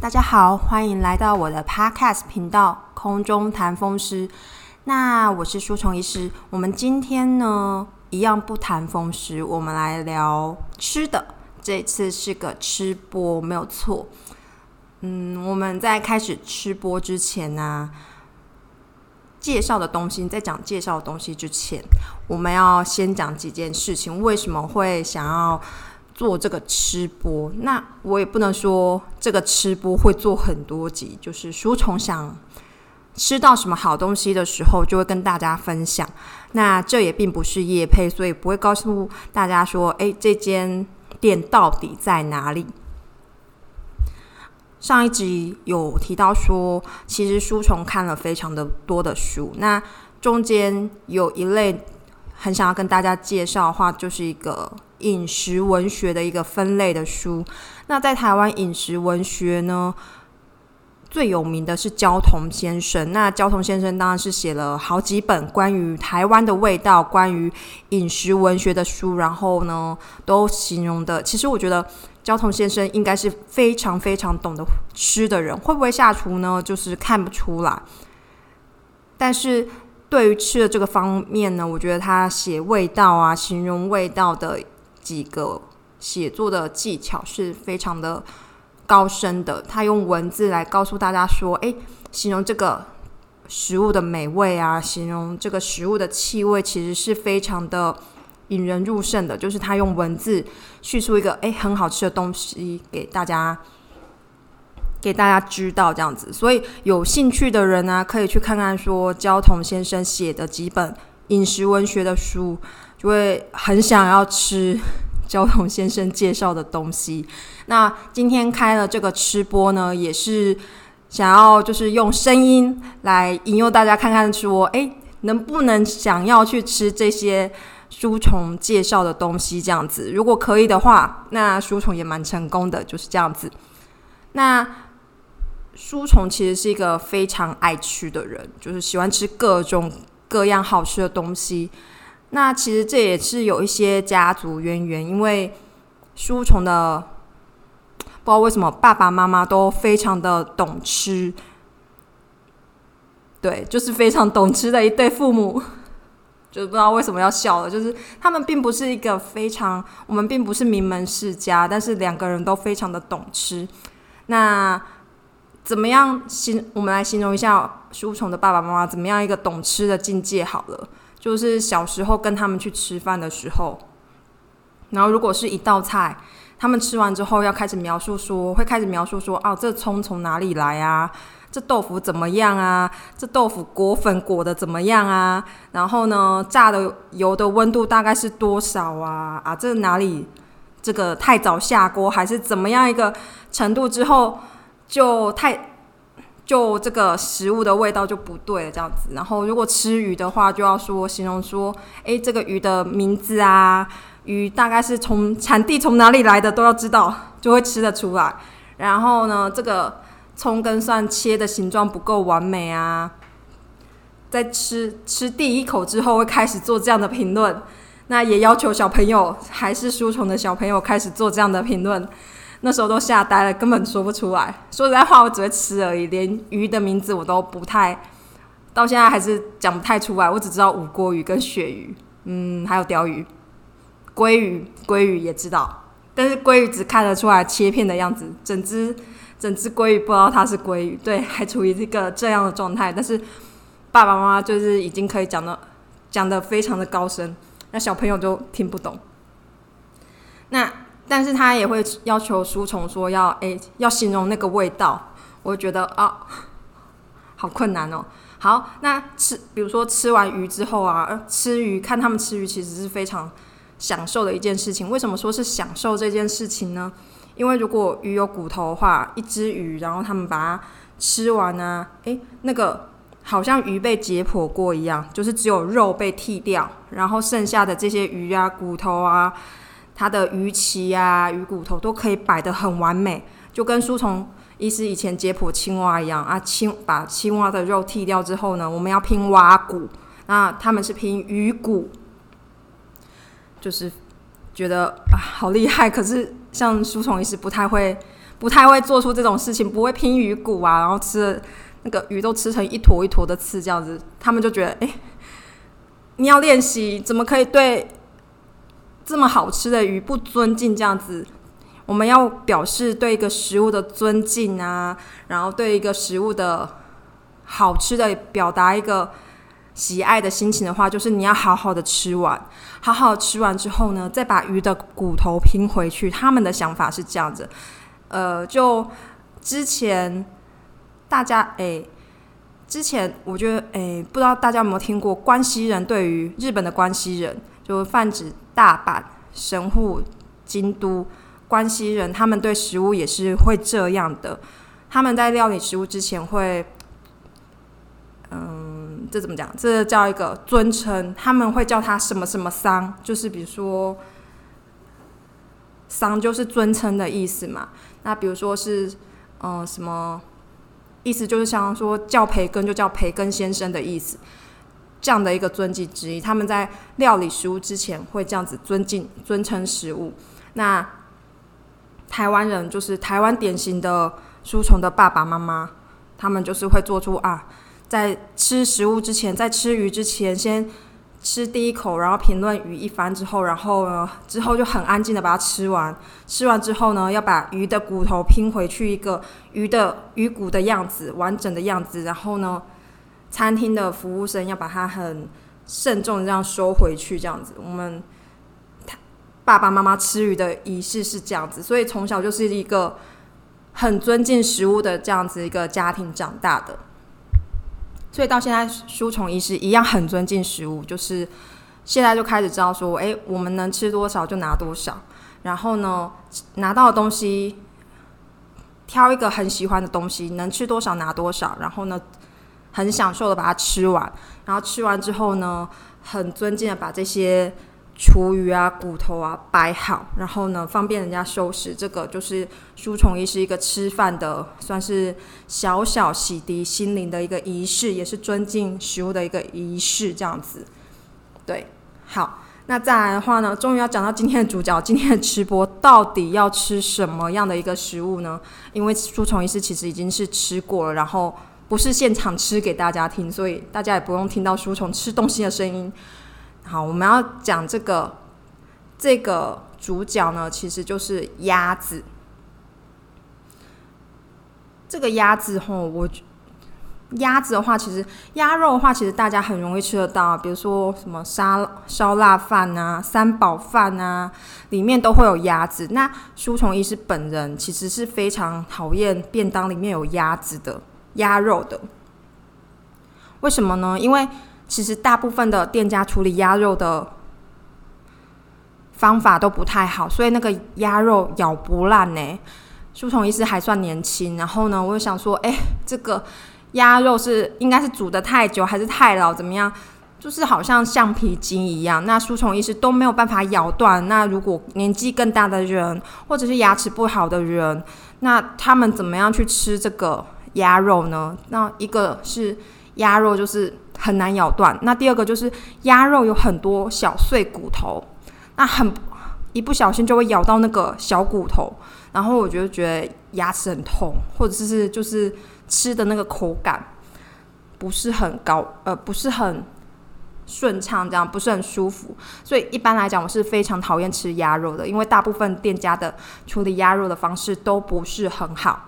大家好，欢迎来到我的 Podcast 频道《空中谈风湿》。那我是书虫医师，我们今天呢一样不谈风湿，我们来聊吃的。这次是个吃播，没有错。嗯，我们在开始吃播之前呢，介绍的东西，在讲介绍的东西之前，我们要先讲几件事情。为什么会想要？做这个吃播，那我也不能说这个吃播会做很多集。就是书虫想吃到什么好东西的时候，就会跟大家分享。那这也并不是夜配，所以不会告诉大家说，哎，这间店到底在哪里。上一集有提到说，其实书虫看了非常的多的书，那中间有一类很想要跟大家介绍的话，就是一个。饮食文学的一个分类的书，那在台湾饮食文学呢，最有名的是焦桐先生。那焦桐先生当然是写了好几本关于台湾的味道、关于饮食文学的书，然后呢，都形容的。其实我觉得焦桐先生应该是非常非常懂得吃的人，会不会下厨呢？就是看不出来，但是。对于吃的这个方面呢，我觉得他写味道啊，形容味道的。几个写作的技巧是非常的高深的，他用文字来告诉大家说：“哎，形容这个食物的美味啊，形容这个食物的气味，其实是非常的引人入胜的。就是他用文字叙述一个哎很好吃的东西给大家，给大家知道这样子。所以有兴趣的人呢，可以去看看说焦桐先生写的几本饮食文学的书。”就会很想要吃 焦桐先生介绍的东西。那今天开了这个吃播呢，也是想要就是用声音来引诱大家看看，说哎，能不能想要去吃这些书虫介绍的东西？这样子，如果可以的话，那书虫也蛮成功的，就是这样子。那书虫其实是一个非常爱吃的人，就是喜欢吃各种各样好吃的东西。那其实这也是有一些家族渊源，因为书虫的不知道为什么爸爸妈妈都非常的懂吃，对，就是非常懂吃的一对父母，就不知道为什么要笑了，就是他们并不是一个非常，我们并不是名门世家，但是两个人都非常的懂吃。那怎么样形？我们来形容一下书虫的爸爸妈妈怎么样一个懂吃的境界好了。就是小时候跟他们去吃饭的时候，然后如果是一道菜，他们吃完之后要开始描述说，会开始描述说，哦，这葱从哪里来啊？这豆腐怎么样啊？这豆腐裹粉裹的怎么样啊？然后呢，炸的油的温度大概是多少啊？啊，这哪里这个太早下锅还是怎么样一个程度之后就太。就这个食物的味道就不对了，这样子。然后如果吃鱼的话，就要说形容说，哎，这个鱼的名字啊，鱼大概是从产地从哪里来的都要知道，就会吃得出来。然后呢，这个葱跟蒜切的形状不够完美啊，在吃吃第一口之后会开始做这样的评论。那也要求小朋友，还是书虫的小朋友开始做这样的评论。那时候都吓呆了，根本说不出来。说实在话，我只会吃而已，连鱼的名字我都不太，到现在还是讲不太出来。我只知道五锅鱼跟鳕鱼，嗯，还有鲷鱼、鲑鱼，鲑鱼也知道，但是鲑鱼只看得出来切片的样子，整只整只鲑鱼不知道它是鲑鱼，对，还处于这个这样的状态。但是爸爸妈妈就是已经可以讲的讲的非常的高深，那小朋友就听不懂。那。但是他也会要求书虫说要诶要形容那个味道，我觉得啊好困难哦。好，那吃比如说吃完鱼之后啊，吃鱼看他们吃鱼其实是非常享受的一件事情。为什么说是享受这件事情呢？因为如果鱼有骨头的话，一只鱼然后他们把它吃完呢，诶，那个好像鱼被解剖过一样，就是只有肉被剃掉，然后剩下的这些鱼啊骨头啊。它的鱼鳍啊、鱼骨头都可以摆得很完美，就跟书虫医师以前解剖青蛙一样啊。青把青蛙的肉剔掉之后呢，我们要拼蛙骨，那他们是拼鱼骨，就是觉得啊好厉害。可是像书虫医师不太会，不太会做出这种事情，不会拼鱼骨啊，然后吃那个鱼都吃成一坨一坨的刺这样子，他们就觉得，哎，你要练习，怎么可以对这么好吃的鱼不尊敬这样子？我们要表示对一个食物的尊敬啊，然后对一个食物的好吃的表达一个喜爱的心情的话，就是你要好好的吃完，好好吃完之后呢，再把鱼的骨头拼回去。他们的想法是这样子，呃，就之前大家诶，之前我觉得诶，不知道大家有没有听过关西人对于日本的关西人，就泛指大阪、神户、京都。关西人他们对食物也是会这样的，他们在料理食物之前会，嗯，这怎么讲？这叫一个尊称，他们会叫他什么什么桑，就是比如说桑就是尊称的意思嘛。那比如说是嗯什么意思？就是像说叫培根就叫培根先生的意思，这样的一个尊敬之一。他们在料理食物之前会这样子尊敬尊称食物。那台湾人就是台湾典型的书虫的爸爸妈妈，他们就是会做出啊，在吃食物之前，在吃鱼之前，先吃第一口，然后评论鱼一番之后，然后呢，之后就很安静的把它吃完。吃完之后呢，要把鱼的骨头拼回去一个鱼的鱼骨的样子，完整的样子。然后呢，餐厅的服务生要把它很慎重这样收回去，这样子。我们。爸爸妈妈吃鱼的仪式是这样子，所以从小就是一个很尊敬食物的这样子一个家庭长大的，所以到现在书虫仪式一样很尊敬食物，就是现在就开始知道说，哎，我们能吃多少就拿多少，然后呢，拿到的东西挑一个很喜欢的东西，能吃多少拿多少，然后呢，很享受的把它吃完，然后吃完之后呢，很尊敬的把这些。厨余啊，骨头啊，摆好，然后呢，方便人家收拾。这个就是书虫医，是一个吃饭的，算是小小洗涤心灵的一个仪式，也是尊敬食物的一个仪式，这样子。对，好，那再来的话呢，终于要讲到今天的主角，今天的吃播到底要吃什么样的一个食物呢？因为书虫医师其实已经是吃过了，然后不是现场吃给大家听，所以大家也不用听到书虫吃东西的声音。好，我们要讲这个这个主角呢，其实就是鸭子。这个鸭子吼，我鸭子的话，其实鸭肉的话，其实大家很容易吃得到，比如说什么沙烧腊饭啊、三宝饭啊，里面都会有鸭子。那书虫医师本人其实是非常讨厌便当里面有鸭子的鸭肉的，为什么呢？因为其实大部分的店家处理鸭肉的方法都不太好，所以那个鸭肉咬不烂呢。书虫医师还算年轻，然后呢，我就想说，哎，这个鸭肉是应该是煮的太久，还是太老，怎么样？就是好像橡皮筋一样，那书虫医师都没有办法咬断。那如果年纪更大的人，或者是牙齿不好的人，那他们怎么样去吃这个鸭肉呢？那一个是鸭肉就是。很难咬断。那第二个就是鸭肉有很多小碎骨头，那很一不小心就会咬到那个小骨头，然后我就觉得牙齿很痛，或者是就是吃的那个口感不是很高，呃，不是很顺畅，这样不是很舒服。所以一般来讲，我是非常讨厌吃鸭肉的，因为大部分店家的处理鸭肉的方式都不是很好。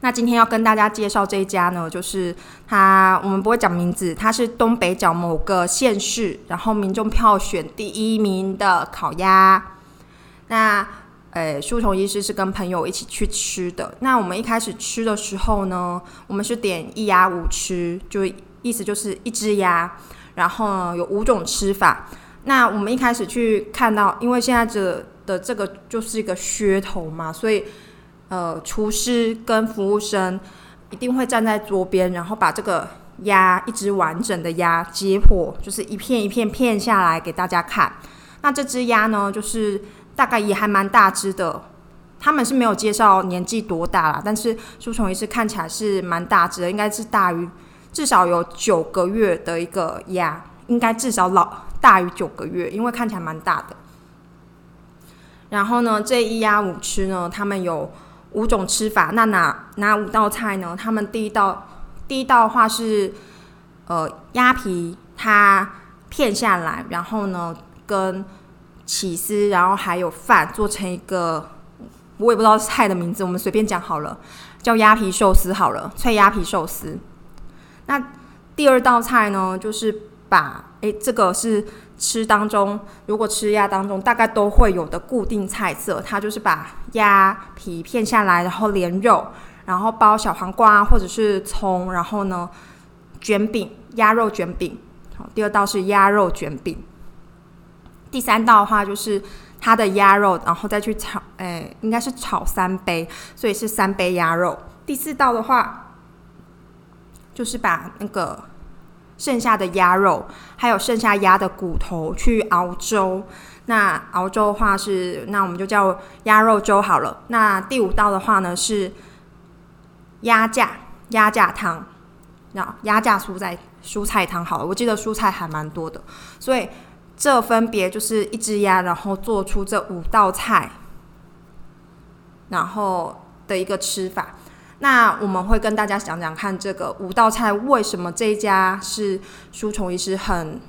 那今天要跟大家介绍这一家呢，就是它，我们不会讲名字，它是东北角某个县市，然后民众票选第一名的烤鸭。那，呃，书虫医师是跟朋友一起去吃的。那我们一开始吃的时候呢，我们是点一鸭五吃，就意思就是一只鸭，然后有五种吃法。那我们一开始去看到，因为现在这的这个就是一个噱头嘛，所以。呃，厨师跟服务生一定会站在桌边，然后把这个鸭一只完整的鸭解剖，就是一片一片片下来给大家看。那这只鸭呢，就是大概也还蛮大只的。他们是没有介绍年纪多大啦，但是书虫也是看起来是蛮大只的，应该是大于至少有九个月的一个鸭，应该至少老大于九个月，因为看起来蛮大的。然后呢，这一鸭五吃呢，他们有。五种吃法，那哪哪五道菜呢？他们第一道第一道话是呃鸭皮，它片下来，然后呢跟起司，然后还有饭做成一个，我也不知道菜的名字，我们随便讲好了，叫鸭皮寿司好了，脆鸭皮寿司。那第二道菜呢，就是把诶这个是。吃当中，如果吃鸭当中，大概都会有的固定菜色，它就是把鸭皮片下来，然后连肉，然后包小黄瓜或者是葱，然后呢卷饼，鸭肉卷饼。好，第二道是鸭肉卷饼。第三道的话就是它的鸭肉，然后再去炒，哎，应该是炒三杯，所以是三杯鸭肉。第四道的话就是把那个。剩下的鸭肉，还有剩下鸭的骨头去熬粥。那熬粥的话是，那我们就叫鸭肉粥好了。那第五道的话呢是鸭架鸭架汤，那鸭架蔬菜蔬菜汤好了。我记得蔬菜还蛮多的，所以这分别就是一只鸭，然后做出这五道菜，然后的一个吃法。那我们会跟大家讲讲看，这个五道菜为什么这一家是书虫医师很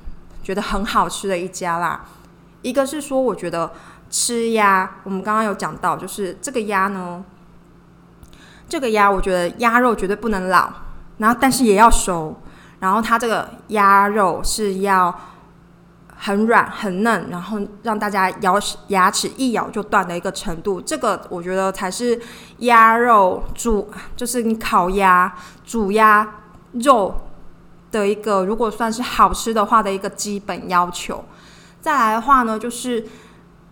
觉得很好吃的一家啦。一个是说，我觉得吃鸭，我们刚刚有讲到，就是这个鸭呢，这个鸭我觉得鸭肉绝对不能老，然后但是也要熟，然后它这个鸭肉是要。很软很嫩，然后让大家咬牙齿一咬就断的一个程度，这个我觉得才是鸭肉煮，就是你烤鸭、煮鸭肉的一个，如果算是好吃的话的一个基本要求。再来的话呢，就是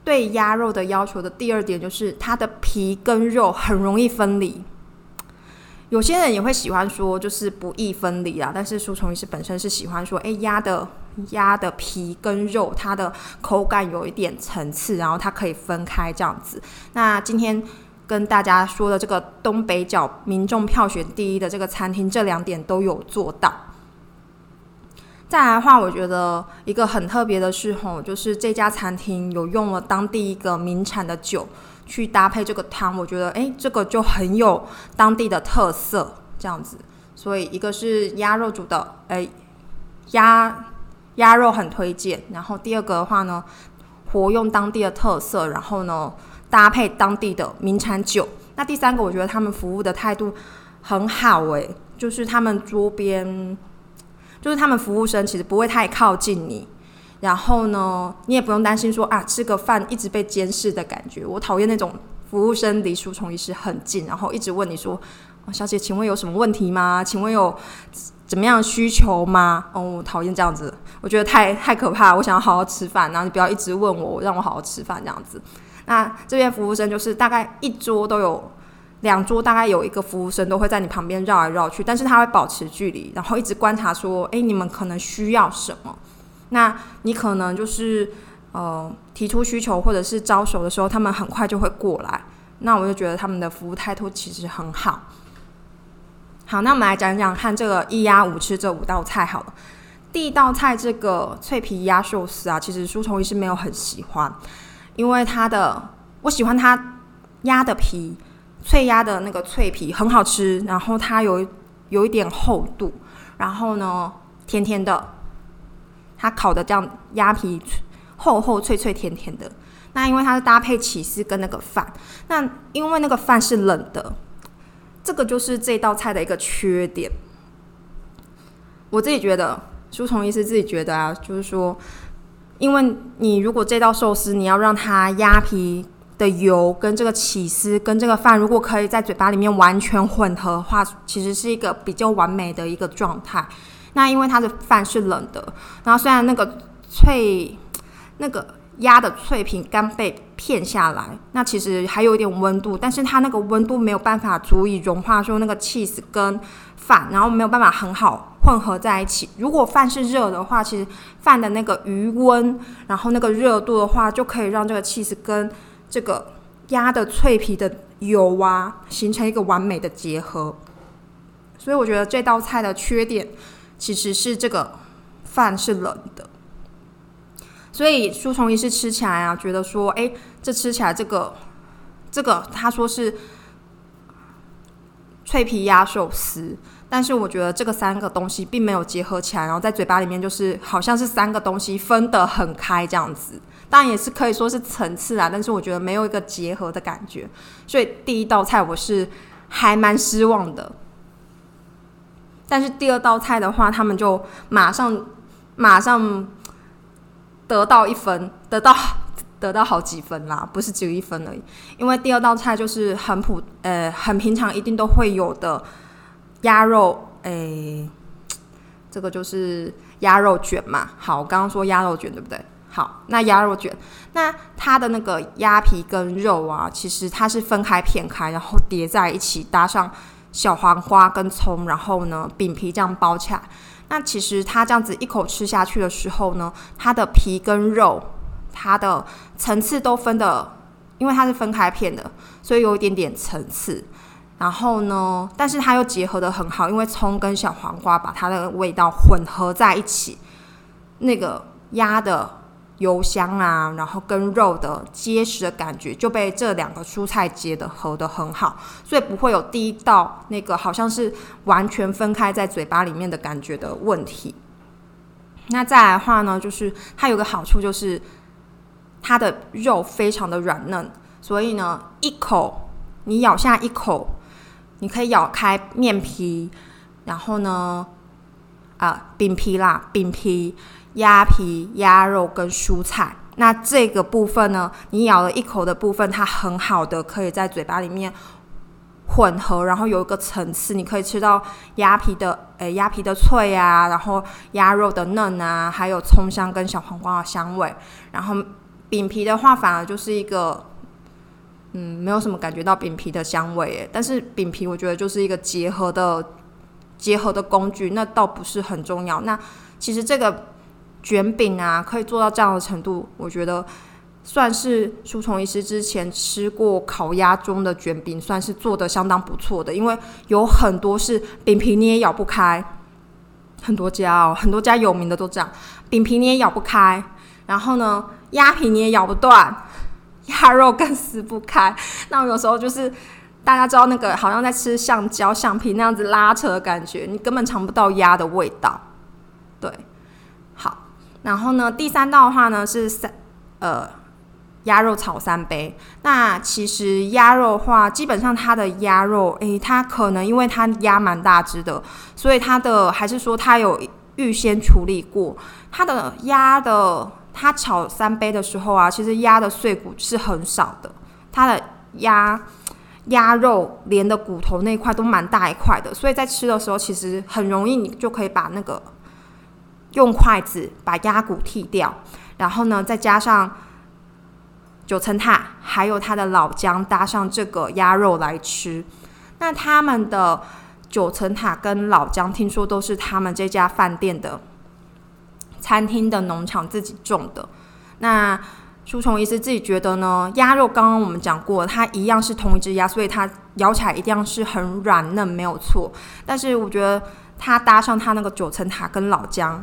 对鸭肉的要求的第二点，就是它的皮跟肉很容易分离。有些人也会喜欢说，就是不易分离啊。但是书虫医师本身是喜欢说，哎，鸭的鸭的皮跟肉，它的口感有一点层次，然后它可以分开这样子。那今天跟大家说的这个东北角民众票选第一的这个餐厅，这两点都有做到。再来的话，我觉得一个很特别的是吼，就是这家餐厅有用了当地一个名产的酒。去搭配这个汤，我觉得哎，这个就很有当地的特色，这样子。所以一个是鸭肉煮的，哎，鸭鸭肉很推荐。然后第二个的话呢，活用当地的特色，然后呢搭配当地的名产酒。那第三个，我觉得他们服务的态度很好，哎，就是他们桌边，就是他们服务生其实不会太靠近你。然后呢，你也不用担心说啊，吃个饭一直被监视的感觉。我讨厌那种服务生离书虫医师很近，然后一直问你说：“小姐，请问有什么问题吗？请问有怎么样需求吗？”哦，我讨厌这样子，我觉得太太可怕。我想要好好吃饭，然后你不要一直问我，让我好好吃饭这样子。那这边服务生就是大概一桌都有两桌，大概有一个服务生都会在你旁边绕来绕去，但是他会保持距离，然后一直观察说：“哎，你们可能需要什么？”那你可能就是呃提出需求或者是招手的时候，他们很快就会过来。那我就觉得他们的服务态度其实很好。好，那我们来讲讲看这个一鸭五吃这五道菜好了。第一道菜这个脆皮鸭寿司啊，其实书虫医是没有很喜欢，因为它的我喜欢它鸭的皮脆鸭的那个脆皮很好吃，然后它有有一点厚度，然后呢甜甜的。它烤的这样鸭皮厚厚脆脆甜甜的，那因为它是搭配起司跟那个饭，那因为那个饭是冷的，这个就是这道菜的一个缺点。我自己觉得，书虫医师自己觉得啊，就是说，因为你如果这道寿司你要让它鸭皮的油跟这个起司跟这个饭如果可以在嘴巴里面完全混合的话，其实是一个比较完美的一个状态。那因为它的饭是冷的，然后虽然那个脆，那个鸭的脆皮刚被片下来，那其实还有一点温度，但是它那个温度没有办法足以融化说那个 cheese 跟饭，然后没有办法很好混合在一起。如果饭是热的话，其实饭的那个余温，然后那个热度的话，就可以让这个 cheese 跟这个鸭的脆皮的油啊，形成一个完美的结合。所以我觉得这道菜的缺点。其实是这个饭是冷的，所以书虫医师吃起来啊，觉得说，哎，这吃起来这个这个，他说是脆皮鸭寿司。但是我觉得这个三个东西并没有结合起来，然后在嘴巴里面就是好像是三个东西分得很开这样子。当然也是可以说是层次啊，但是我觉得没有一个结合的感觉。所以第一道菜我是还蛮失望的。但是第二道菜的话，他们就马上马上得到一分，得到 得到好几分啦，不是只有一分而已。因为第二道菜就是很普呃很平常，一定都会有的。鸭肉，诶，这个就是鸭肉卷嘛。好，我刚刚说鸭肉卷对不对？好，那鸭肉卷，那它的那个鸭皮跟肉啊，其实它是分开片开，然后叠在一起，搭上小黄瓜跟葱，然后呢饼皮这样包起来。那其实它这样子一口吃下去的时候呢，它的皮跟肉，它的层次都分的，因为它是分开片的，所以有一点点层次。然后呢？但是它又结合的很好，因为葱跟小黄瓜把它的味道混合在一起，那个鸭的油香啊，然后跟肉的结实的感觉就被这两个蔬菜结的合的很好，所以不会有第一道那个好像是完全分开在嘴巴里面的感觉的问题。那再来的话呢，就是它有个好处就是它的肉非常的软嫩，所以呢，一口你咬下一口。你可以咬开面皮，然后呢，啊，饼皮啦，饼皮、鸭皮、鸭肉跟蔬菜。那这个部分呢，你咬了一口的部分，它很好的可以在嘴巴里面混合，然后有一个层次，你可以吃到鸭皮的，诶，鸭皮的脆啊，然后鸭肉的嫩啊，还有葱香跟小黄瓜的香味。然后饼皮的话，反而就是一个。嗯，没有什么感觉到饼皮的香味诶，但是饼皮我觉得就是一个结合的结合的工具，那倒不是很重要。那其实这个卷饼啊，可以做到这样的程度，我觉得算是书虫医师之前吃过烤鸭中的卷饼，算是做的相当不错的。因为有很多是饼皮你也咬不开，很多家哦，很多家有名的都这样，饼皮你也咬不开，然后呢，鸭皮你也咬不断。鸭肉更撕不开，那我有时候就是大家知道那个好像在吃橡胶橡皮那样子拉扯的感觉，你根本尝不到鸭的味道。对，然后呢，第三道的话呢是三呃鸭肉炒三杯。那其实鸭肉的话，基本上它的鸭肉，诶，它可能因为它鸭蛮大只的，所以它的还是说它有预先处理过它的鸭的。它炒三杯的时候啊，其实鸭的碎骨是很少的，它的鸭鸭肉连的骨头那块都蛮大一块的，所以在吃的时候其实很容易，你就可以把那个用筷子把鸭骨剔掉，然后呢再加上九层塔，还有它的老姜，搭上这个鸭肉来吃。那他们的九层塔跟老姜，听说都是他们这家饭店的。餐厅的农场自己种的，那书虫医师自己觉得呢？鸭肉刚刚我们讲过，它一样是同一只鸭，所以它咬起来一定是很软嫩，没有错。但是我觉得它搭上它那个九层塔跟老姜，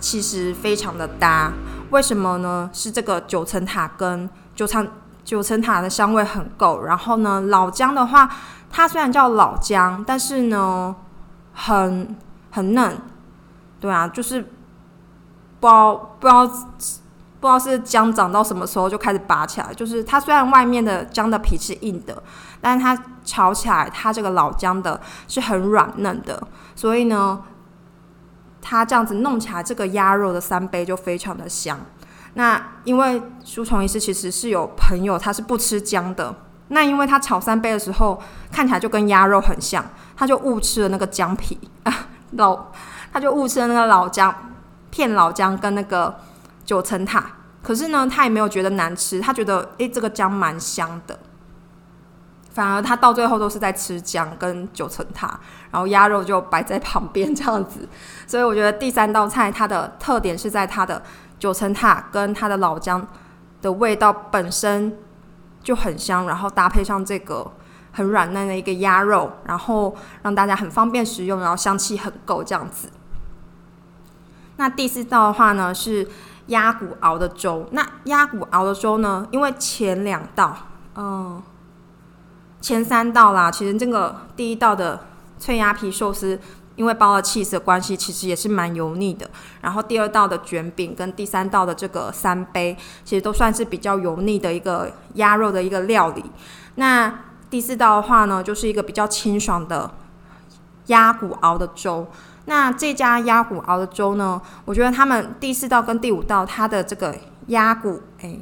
其实非常的搭。为什么呢？是这个九层塔跟九层九层塔的香味很够，然后呢，老姜的话，它虽然叫老姜，但是呢，很很嫩，对啊，就是。不知道不知道不知道是姜长到什么时候就开始拔起来，就是它虽然外面的姜的皮是硬的，但是它炒起来它这个老姜的是很软嫩的，所以呢，它这样子弄起来这个鸭肉的三杯就非常的香。那因为书虫医师其实是有朋友他是不吃姜的，那因为他炒三杯的时候看起来就跟鸭肉很像，他就误吃了那个姜皮啊老，他就误吃了那个老姜。片老姜跟那个九层塔，可是呢，他也没有觉得难吃，他觉得诶，这个姜蛮香的。反而他到最后都是在吃姜跟九层塔，然后鸭肉就摆在旁边这样子。所以我觉得第三道菜它的特点是在它的九层塔跟它的老姜的味道本身就很香，然后搭配上这个很软嫩的一个鸭肉，然后让大家很方便食用，然后香气很够这样子。那第四道的话呢是鸭骨熬的粥。那鸭骨熬的粥呢，因为前两道，嗯，前三道啦，其实这个第一道的脆鸭皮寿司，因为包了 cheese 的关系，其实也是蛮油腻的。然后第二道的卷饼跟第三道的这个三杯，其实都算是比较油腻的一个鸭肉的一个料理。那第四道的话呢，就是一个比较清爽的鸭骨熬的粥。那这家鸭骨熬的粥呢，我觉得他们第四道跟第五道它的这个鸭骨，哎。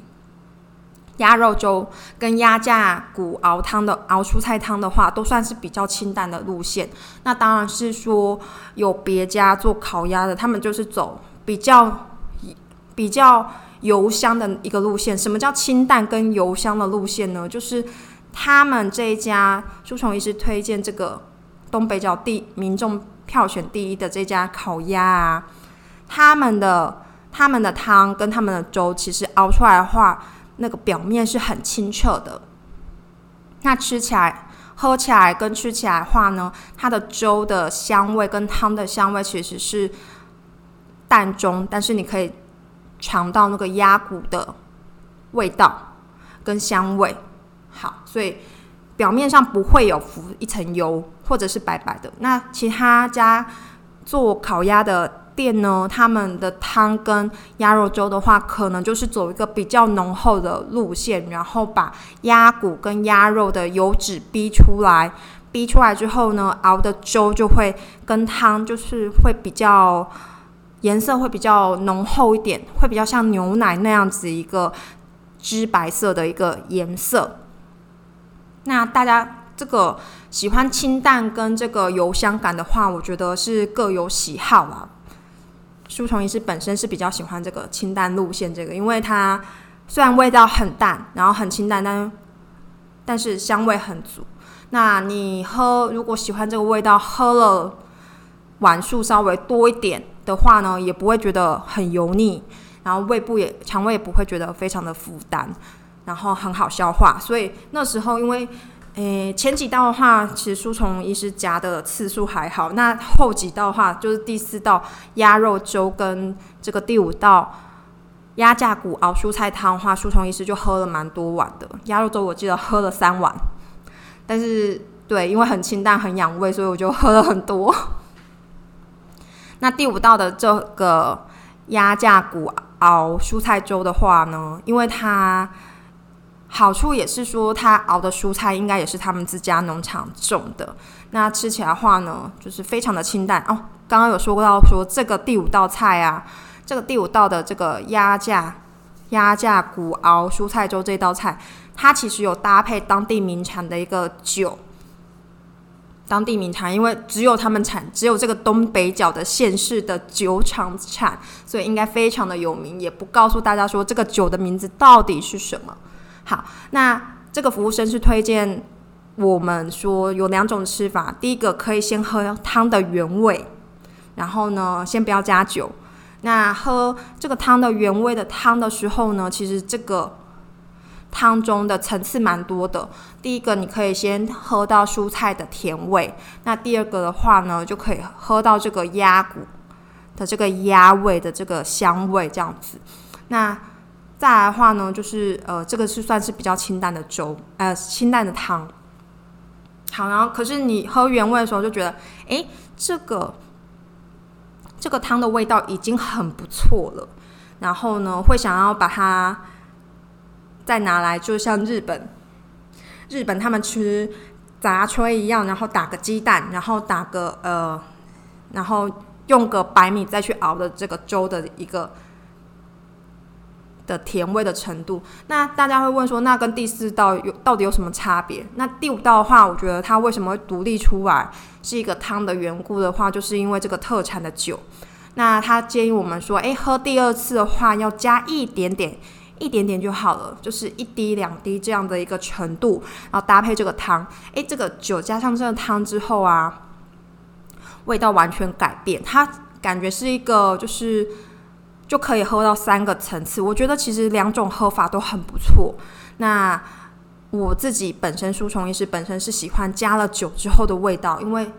鸭肉粥跟鸭架骨熬汤的熬蔬菜汤的话，都算是比较清淡的路线。那当然是说有别家做烤鸭的，他们就是走比较比较油香的一个路线。什么叫清淡跟油香的路线呢？就是他们这一家书虫医师推荐这个东北角第民众票选第一的这家烤鸭啊，他们的他们的汤跟他们的粥，其实熬出来的话。那个表面是很清澈的，那吃起来、喝起来跟吃起来的话呢，它的粥的香味跟汤的香味其实是淡中，但是你可以尝到那个鸭骨的味道跟香味。好，所以表面上不会有浮一层油或者是白白的。那其他家做烤鸭的。店呢，他们的汤跟鸭肉粥的话，可能就是走一个比较浓厚的路线，然后把鸭骨跟鸭肉的油脂逼出来，逼出来之后呢，熬的粥就会跟汤就是会比较颜色会比较浓厚一点，会比较像牛奶那样子一个脂白色的一个颜色。那大家这个喜欢清淡跟这个油香感的话，我觉得是各有喜好啦。书虫医师本身是比较喜欢这个清淡路线，这个，因为它虽然味道很淡，然后很清淡，但但是香味很足。那你喝，如果喜欢这个味道，喝了碗数稍微多一点的话呢，也不会觉得很油腻，然后胃部也肠胃也不会觉得非常的负担，然后很好消化。所以那时候因为。诶，前几道的话，其实书虫医师夹的次数还好。那后几道的话，就是第四道鸭肉粥跟这个第五道鸭架骨熬蔬菜汤的话，书虫医师就喝了蛮多碗的。鸭肉粥我记得喝了三碗，但是对，因为很清淡很养胃，所以我就喝了很多。那第五道的这个鸭架骨熬蔬菜粥的话呢，因为它。好处也是说，他熬的蔬菜应该也是他们自家农场种的。那吃起来话呢，就是非常的清淡哦。刚刚有说过到说这个第五道菜啊，这个第五道的这个鸭架鸭架骨熬蔬菜粥这道菜，它其实有搭配当地名产的一个酒。当地名产，因为只有他们产，只有这个东北角的县市的酒厂产，所以应该非常的有名。也不告诉大家说这个酒的名字到底是什么。好，那这个服务生是推荐我们说有两种吃法。第一个可以先喝汤的原味，然后呢，先不要加酒。那喝这个汤的原味的汤的时候呢，其实这个汤中的层次蛮多的。第一个你可以先喝到蔬菜的甜味，那第二个的话呢，就可以喝到这个鸭骨的这个鸭味的这个香味，这样子。那再来的话呢，就是呃，这个是算是比较清淡的粥，呃，清淡的汤。好，然后可是你喝原味的时候就觉得，哎，这个这个汤的味道已经很不错了。然后呢，会想要把它再拿来，就像日本日本他们吃杂炊一样，然后打个鸡蛋，然后打个呃，然后用个白米再去熬的这个粥的一个。的甜味的程度，那大家会问说，那跟第四道有到底有什么差别？那第五道的话，我觉得它为什么会独立出来是一个汤的缘故的话，就是因为这个特产的酒。那他建议我们说，诶，喝第二次的话要加一点点，一点点就好了，就是一滴两滴这样的一个程度，然后搭配这个汤，诶，这个酒加上这个汤之后啊，味道完全改变，它感觉是一个就是。就可以喝到三个层次，我觉得其实两种喝法都很不错。那我自己本身书虫医师本身是喜欢加了酒之后的味道，因为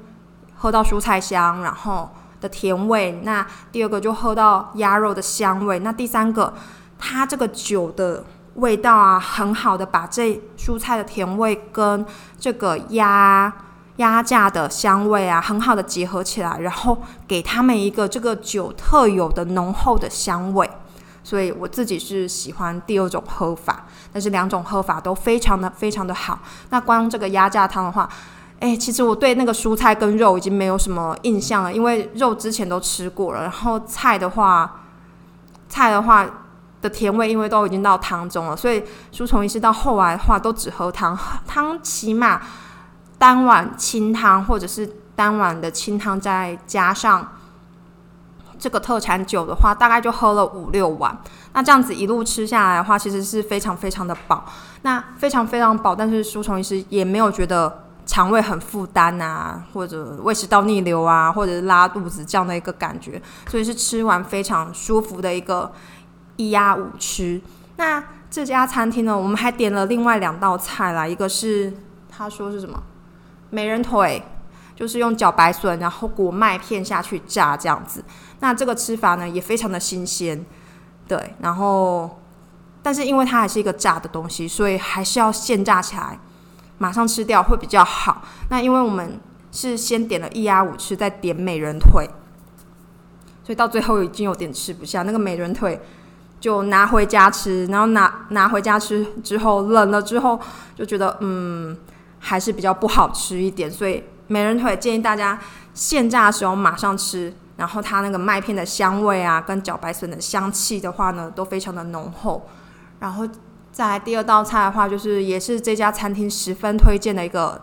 喝到蔬菜香，然后的甜味。那第二个就喝到鸭肉的香味。那第三个，它这个酒的味道啊，很好的把这蔬菜的甜味跟这个鸭鸭架的香味啊，很好的结合起来，然后给他们一个这个酒特有的浓厚的香味。所以我自己是喜欢第二种喝法，但是两种喝法都非常的非常的好。那光这个鸭架汤的话，哎，其实我对那个蔬菜跟肉已经没有什么印象了，因为肉之前都吃过了。然后菜的话，菜的话的甜味因为都已经到汤中了，所以书虫医师到后来的话都只喝汤，汤起码单碗清汤或者是单碗的清汤再加上。这个特产酒的话，大概就喝了五六碗。那这样子一路吃下来的话，其实是非常非常的饱。那非常非常饱，但是书虫医师也没有觉得肠胃很负担啊，或者胃食道逆流啊，或者是拉肚子这样的一个感觉。所以是吃完非常舒服的一个一压五吃。那这家餐厅呢，我们还点了另外两道菜啦，一个是他说是什么美人腿。就是用茭白笋，然后裹麦片下去炸这样子。那这个吃法呢，也非常的新鲜，对。然后，但是因为它还是一个炸的东西，所以还是要现炸起来，马上吃掉会比较好。那因为我们是先点了一鸭五吃，再点美人腿，所以到最后已经有点吃不下。那个美人腿就拿回家吃，然后拿拿回家吃之后冷了之后，就觉得嗯还是比较不好吃一点，所以。美人腿建议大家现炸的时候马上吃，然后它那个麦片的香味啊，跟茭白笋的香气的话呢，都非常的浓厚。然后再第二道菜的话，就是也是这家餐厅十分推荐的一个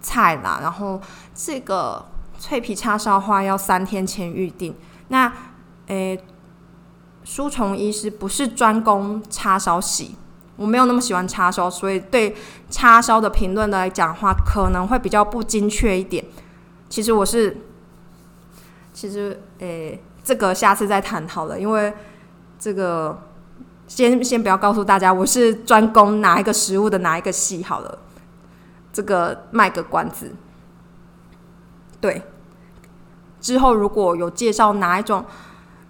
菜啦。然后这个脆皮叉烧花要三天前预定。那诶，书虫医师不是专攻叉烧洗。我没有那么喜欢叉烧，所以对叉烧的评论来讲的话，可能会比较不精确一点。其实我是，其实诶，这个下次再谈好了，因为这个先先不要告诉大家我是专攻哪一个食物的哪一个系好了，这个卖个关子。对，之后如果有介绍哪一种。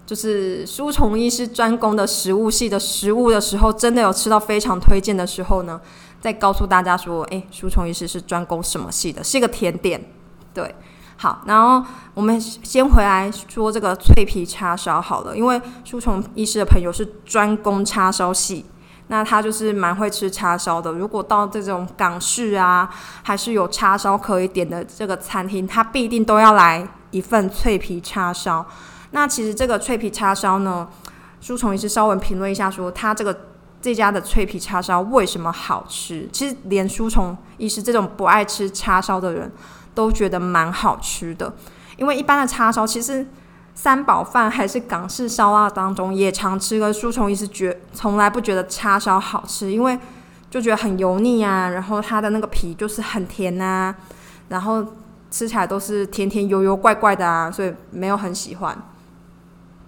就是书虫医师专攻的食物系的食物的时候，真的有吃到非常推荐的时候呢，再告诉大家说，诶，书虫医师是专攻什么系的？是一个甜点，对，好，然后我们先回来说这个脆皮叉烧好了，因为书虫医师的朋友是专攻叉烧系，那他就是蛮会吃叉烧的。如果到这种港式啊，还是有叉烧可以点的这个餐厅，他必定都要来一份脆皮叉烧。那其实这个脆皮叉烧呢，书虫也是稍微评论一下，说他这个这家的脆皮叉烧为什么好吃？其实连书虫也是这种不爱吃叉烧的人都觉得蛮好吃的。因为一般的叉烧，其实三宝饭还是港式烧腊当中也常吃，的书虫也是觉从来不觉得叉烧好吃，因为就觉得很油腻啊，然后它的那个皮就是很甜啊，然后吃起来都是甜甜油油怪怪的啊，所以没有很喜欢。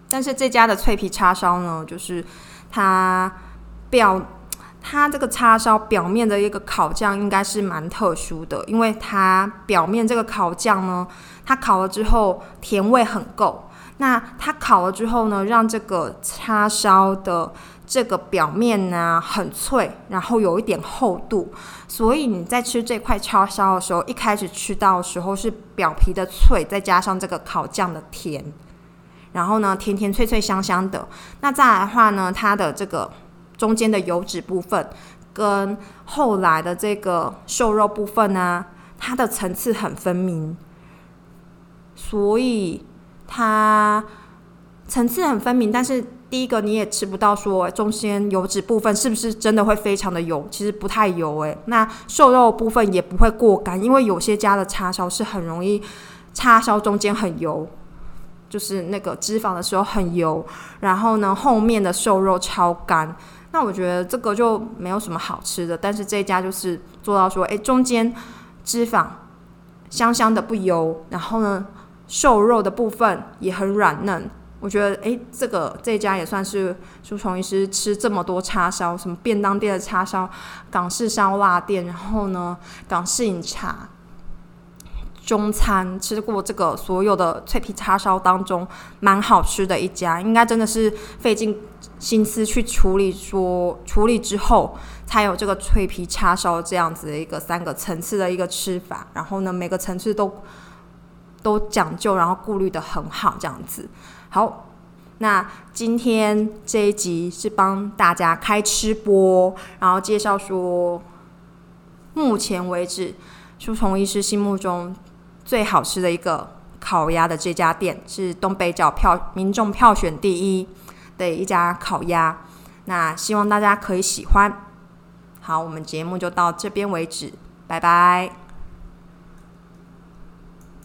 但是这家的脆皮叉烧呢，就是它表它这个叉烧表面的一个烤酱应该是蛮特殊的，因为它表面这个烤酱呢，它烤了之后甜味很够。那它烤了之后呢，让这个叉烧的这个表面呢很脆，然后有一点厚度，所以你在吃这块叉烧的时候，一开始吃到的时候是表皮的脆，再加上这个烤酱的甜。然后呢，甜甜脆脆香香的。那再来的话呢，它的这个中间的油脂部分跟后来的这个瘦肉部分呢，它的层次很分明，所以它层次很分明。但是第一个你也吃不到说中间油脂部分是不是真的会非常的油？其实不太油诶。那瘦肉部分也不会过干，因为有些家的叉烧是很容易叉烧中间很油。就是那个脂肪的时候很油，然后呢后面的瘦肉超干，那我觉得这个就没有什么好吃的。但是这家就是做到说，哎，中间脂肪香香的不油，然后呢瘦肉的部分也很软嫩。我觉得哎，这个这家也算是书虫医师吃这么多叉烧，什么便当店的叉烧、港式烧腊店，然后呢港式饮茶。中餐吃过这个所有的脆皮叉烧当中蛮好吃的一家，应该真的是费尽心思去处理，说处理之后才有这个脆皮叉烧这样子的一个三个层次的一个吃法。然后呢，每个层次都都讲究，然后顾虑的很好，这样子。好，那今天这一集是帮大家开吃播，然后介绍说，目前为止，书虫医师心目中。最好吃的一个烤鸭的这家店是东北角票民众票选第一的一家烤鸭，那希望大家可以喜欢。好，我们节目就到这边为止，拜拜。